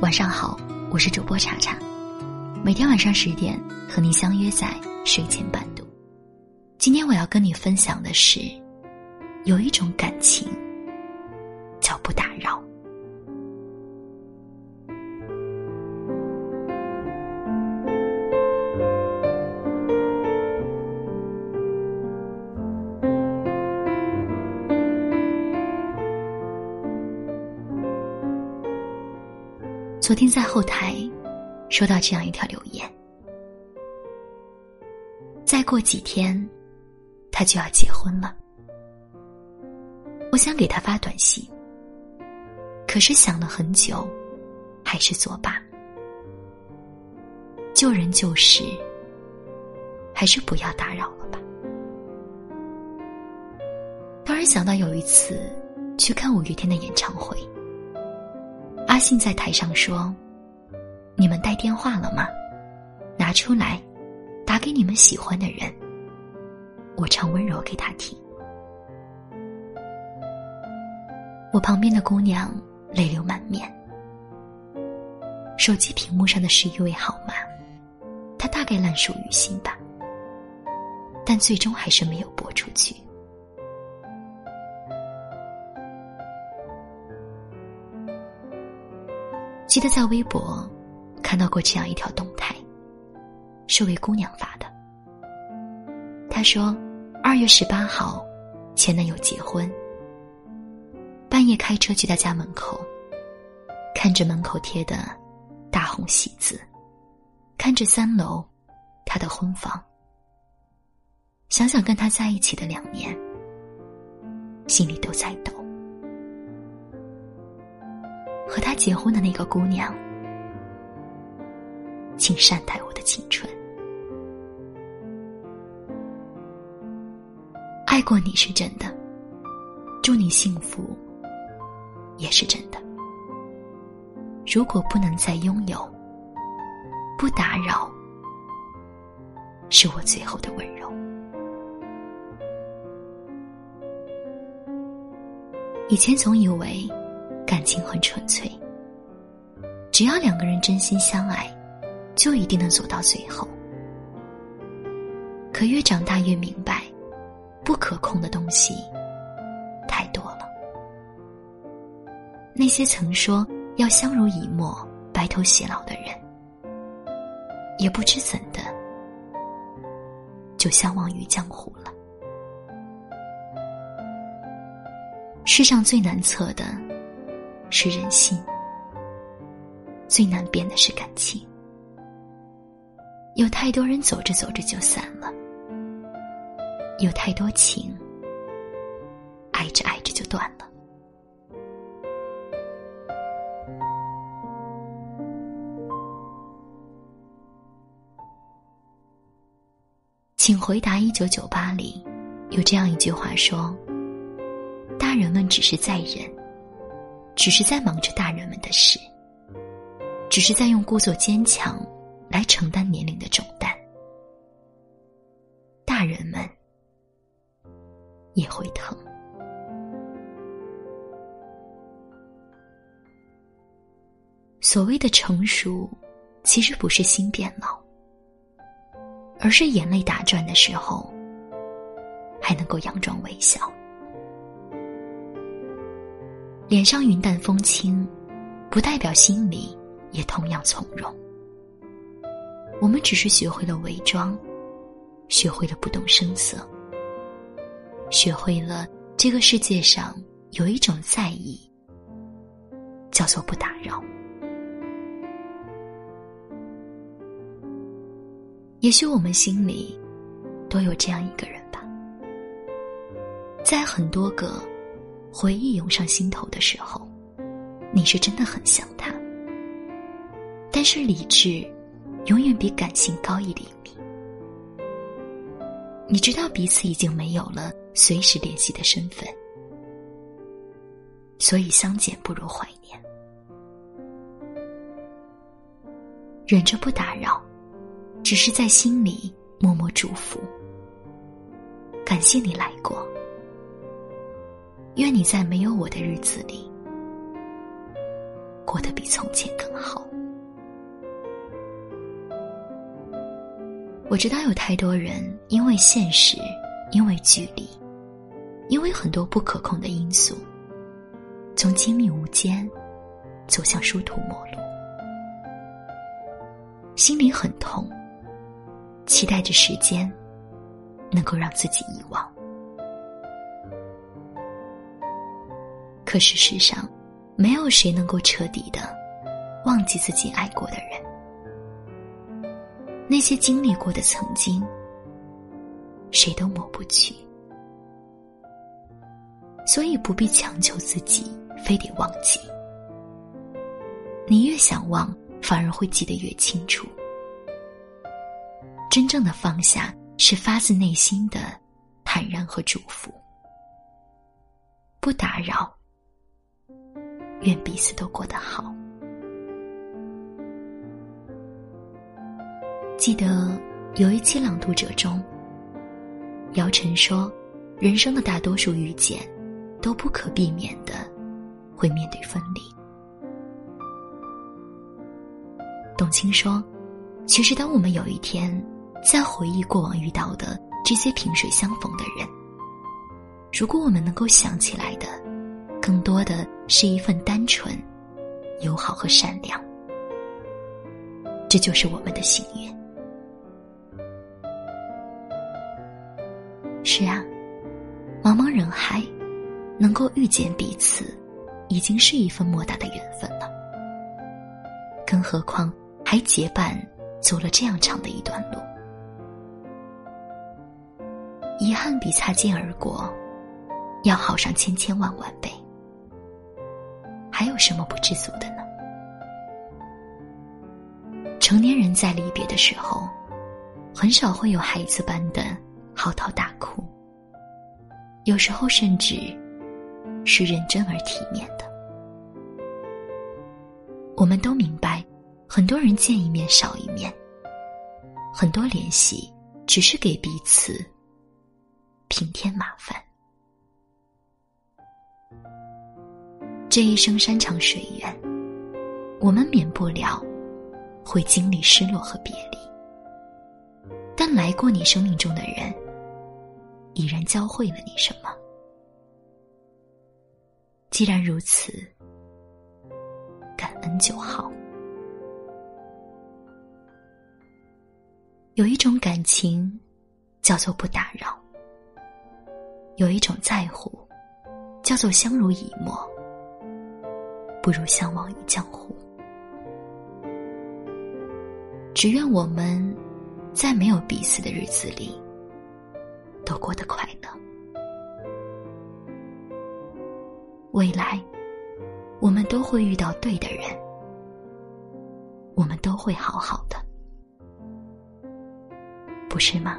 晚上好，我是主播查查，每天晚上十点和你相约在睡前伴读。今天我要跟你分享的是，有一种感情叫不打扰。昨天在后台收到这样一条留言：再过几天，他就要结婚了。我想给他发短信，可是想了很久，还是作罢。救人救事，还是不要打扰了吧。突然想到有一次去看五月天的演唱会。阿信在台上说：“你们带电话了吗？拿出来，打给你们喜欢的人。我唱温柔给他听。”我旁边的姑娘泪流满面，手机屏幕上的是一位号码，她大概烂熟于心吧，但最终还是没有拨出去。记得在微博看到过这样一条动态，是位姑娘发的。她说：“二月十八号，前男友结婚，半夜开车去他家门口，看着门口贴的大红喜字，看着三楼他的婚房，想想跟他在一起的两年，心里都在抖。”和他结婚的那个姑娘，请善待我的青春。爱过你是真的，祝你幸福也是真的。如果不能再拥有，不打扰，是我最后的温柔。以前总以为。感情很纯粹，只要两个人真心相爱，就一定能走到最后。可越长大越明白，不可控的东西太多了。那些曾说要相濡以沫、白头偕老的人，也不知怎的就相忘于江湖了。世上最难测的。是人心，最难变的是感情。有太多人走着走着就散了，有太多情爱着爱着就断了。请回答一九九八里有这样一句话说：“大人们只是在忍。”只是在忙着大人们的事，只是在用故作坚强来承担年龄的重担。大人们也会疼。所谓的成熟，其实不是心变老，而是眼泪打转的时候，还能够佯装微笑。脸上云淡风轻，不代表心里也同样从容。我们只是学会了伪装，学会了不动声色，学会了这个世界上有一种在意，叫做不打扰。也许我们心里都有这样一个人吧，在很多个。回忆涌上心头的时候，你是真的很想他。但是理智永远比感性高一厘米。你知道彼此已经没有了随时联系的身份，所以相见不如怀念。忍着不打扰，只是在心里默默祝福。感谢你来过。愿你在没有我的日子里过得比从前更好。我知道有太多人因为现实，因为距离，因为很多不可控的因素，从亲密无间走向殊途末路，心里很痛，期待着时间能够让自己遗忘。可事实上，没有谁能够彻底的忘记自己爱过的人。那些经历过的曾经，谁都抹不去，所以不必强求自己非得忘记。你越想忘，反而会记得越清楚。真正的放下，是发自内心的坦然和祝福。不打扰，愿彼此都过得好。记得有一期《朗读者》中，姚晨说：“人生的大多数遇见，都不可避免的会面对分离。”董卿说：“其实，当我们有一天在回忆过往遇到的这些萍水相逢的人，如果我们能够想起来的，更多的是一份单纯、友好和善良，这就是我们的幸运。”是啊，茫茫人海，能够遇见彼此，已经是一份莫大的缘分了。更何况还结伴走了这样长的一段路，遗憾比擦肩而过要好上千千万万倍。还有什么不知足的呢？成年人在离别的时候，很少会有孩子般的。嚎啕大哭，有时候甚至是认真而体面的。我们都明白，很多人见一面少一面，很多联系只是给彼此平添麻烦。这一生山长水远，我们免不了会经历失落和别离，但来过你生命中的人。已然教会了你什么？既然如此，感恩就好。有一种感情，叫做不打扰；有一种在乎，叫做相濡以沫。不如相忘于江湖。只愿我们在没有彼此的日子里。都过得快乐。未来，我们都会遇到对的人，我们都会好好的，不是吗？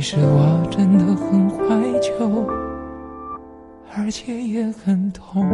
其实我真的很怀旧，而且也很痛。